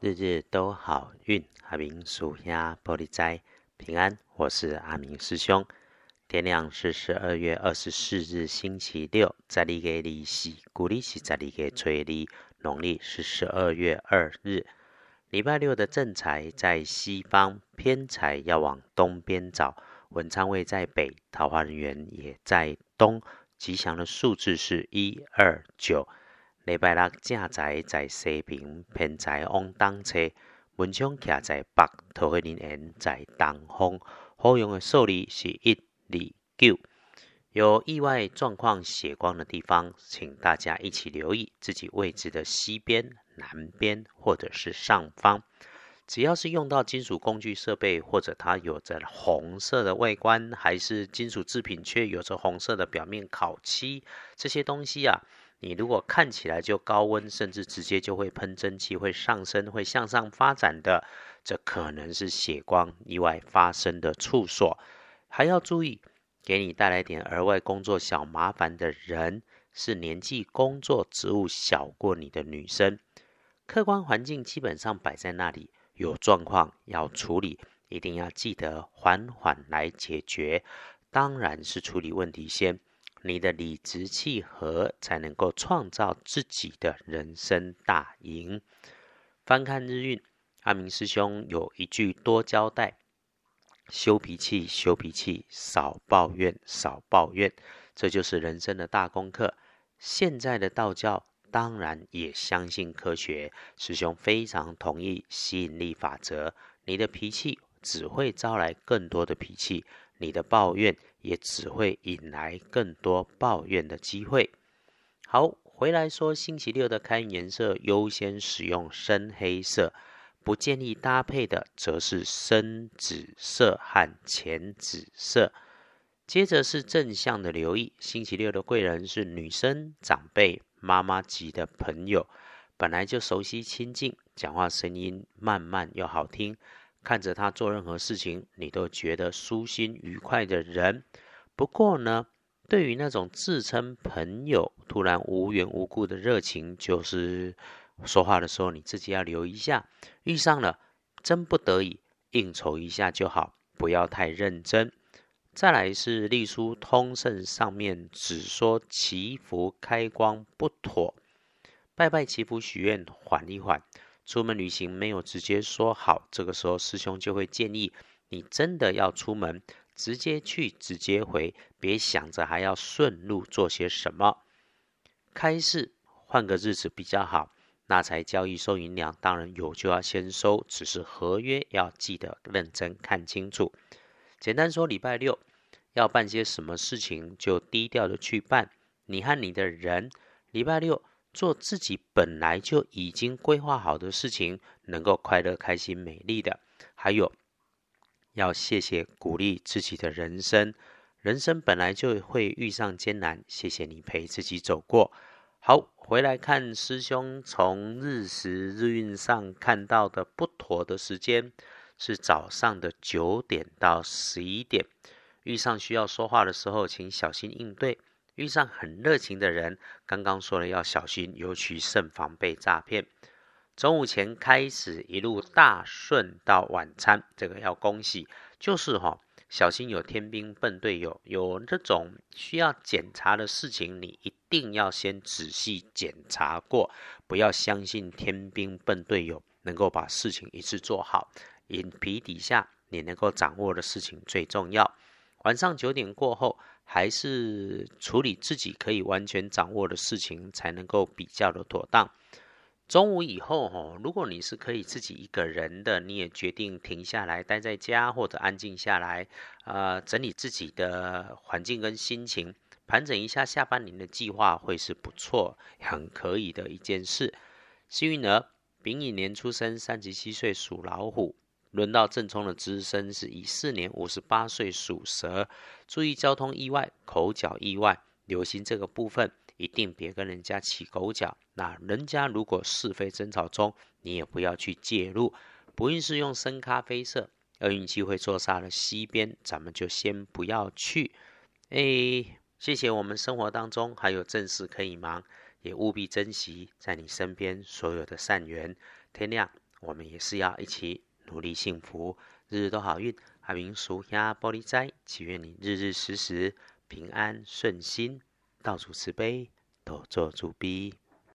日日都好运，阿明属鸭玻璃斋平安。我是阿明师兄。天亮是十二月二十四日星期六，在历个利息，古历是在历个吹历，农历是十二月二日。礼拜六的正财在西方，偏财要往东边找。文昌位在北，桃花人员也在东。吉祥的数字是一二九。礼拜六正财在西边，偏财往东车。文昌徛在北，桃花人缘在东方。好用的数字是一二九。有意外状况血光的地方，请大家一起留意自己位置的西边、南边或者是上方。只要是用到金属工具设备，或者它有着红色的外观，还是金属制品却有着红色的表面烤漆，这些东西啊。你如果看起来就高温，甚至直接就会喷蒸汽，会上升，会向上发展的，这可能是血光意外发生的处所。还要注意，给你带来点额外工作小麻烦的人，是年纪、工作、职务小过你的女生。客观环境基本上摆在那里，有状况要处理，一定要记得缓缓来解决。当然是处理问题先。你的理直气和，才能够创造自己的人生大赢。翻看日运，阿明师兄有一句多交代：修脾气，修脾气，少抱怨，少抱怨，这就是人生的大功课。现在的道教当然也相信科学，师兄非常同意吸引力法则。你的脾气只会招来更多的脾气。你的抱怨也只会引来更多抱怨的机会。好，回来说星期六的开运颜色优先使用深黑色，不建议搭配的则是深紫色和浅紫色。接着是正向的留意，星期六的贵人是女生、长辈、妈妈级的朋友，本来就熟悉亲近，讲话声音慢慢又好听。看着他做任何事情，你都觉得舒心愉快的人。不过呢，对于那种自称朋友，突然无缘无故的热情，就是说话的时候你自己要留一下。遇上了，真不得已应酬一下就好，不要太认真。再来是隶书通胜上面只说祈福开光不妥，拜拜祈福许愿缓一缓。出门旅行没有直接说好，这个时候师兄就会建议你真的要出门，直接去直接回，别想着还要顺路做些什么。开市换个日子比较好，那才交易收银两，当然有就要先收，只是合约要记得认真看清楚。简单说，礼拜六要办些什么事情，就低调的去办。你和你的人，礼拜六。做自己本来就已经规划好的事情，能够快乐、开心、美丽的。还有，要谢谢鼓励自己的人生，人生本来就会遇上艰难，谢谢你陪自己走过。好，回来看师兄从日时日运上看到的不妥的时间，是早上的九点到十一点，遇上需要说话的时候，请小心应对。遇上很热情的人，刚刚说了要小心，尤其慎防被诈骗。中午前开始一路大顺到晚餐，这个要恭喜。就是哈，小心有天兵笨队友，有这种需要检查的事情，你一定要先仔细检查过，不要相信天兵笨队友能够把事情一次做好。眼皮底下你能够掌握的事情最重要。晚上九点过后。还是处理自己可以完全掌握的事情，才能够比较的妥当。中午以后，哈，如果你是可以自己一个人的，你也决定停下来待在家，或者安静下来，呃，整理自己的环境跟心情，盘整一下下半年的计划，会是不错、很可以的一件事。幸运儿，丙寅年出生，三十七岁，属老虎。轮到正冲的资深是乙四年五十八岁属蛇，注意交通意外、口角意外，留心这个部分，一定别跟人家起口角。那人家如果是非争吵中，你也不要去介入。不运是用深咖啡色，厄运机会坐煞了西边，咱们就先不要去。哎，谢谢我们生活当中还有正事可以忙，也务必珍惜在你身边所有的善缘。天亮。我们也是要一起努力幸福，日日都好运。阿明属下玻璃斋，祈愿你日日时时平安顺心，到处慈悲，多做主逼。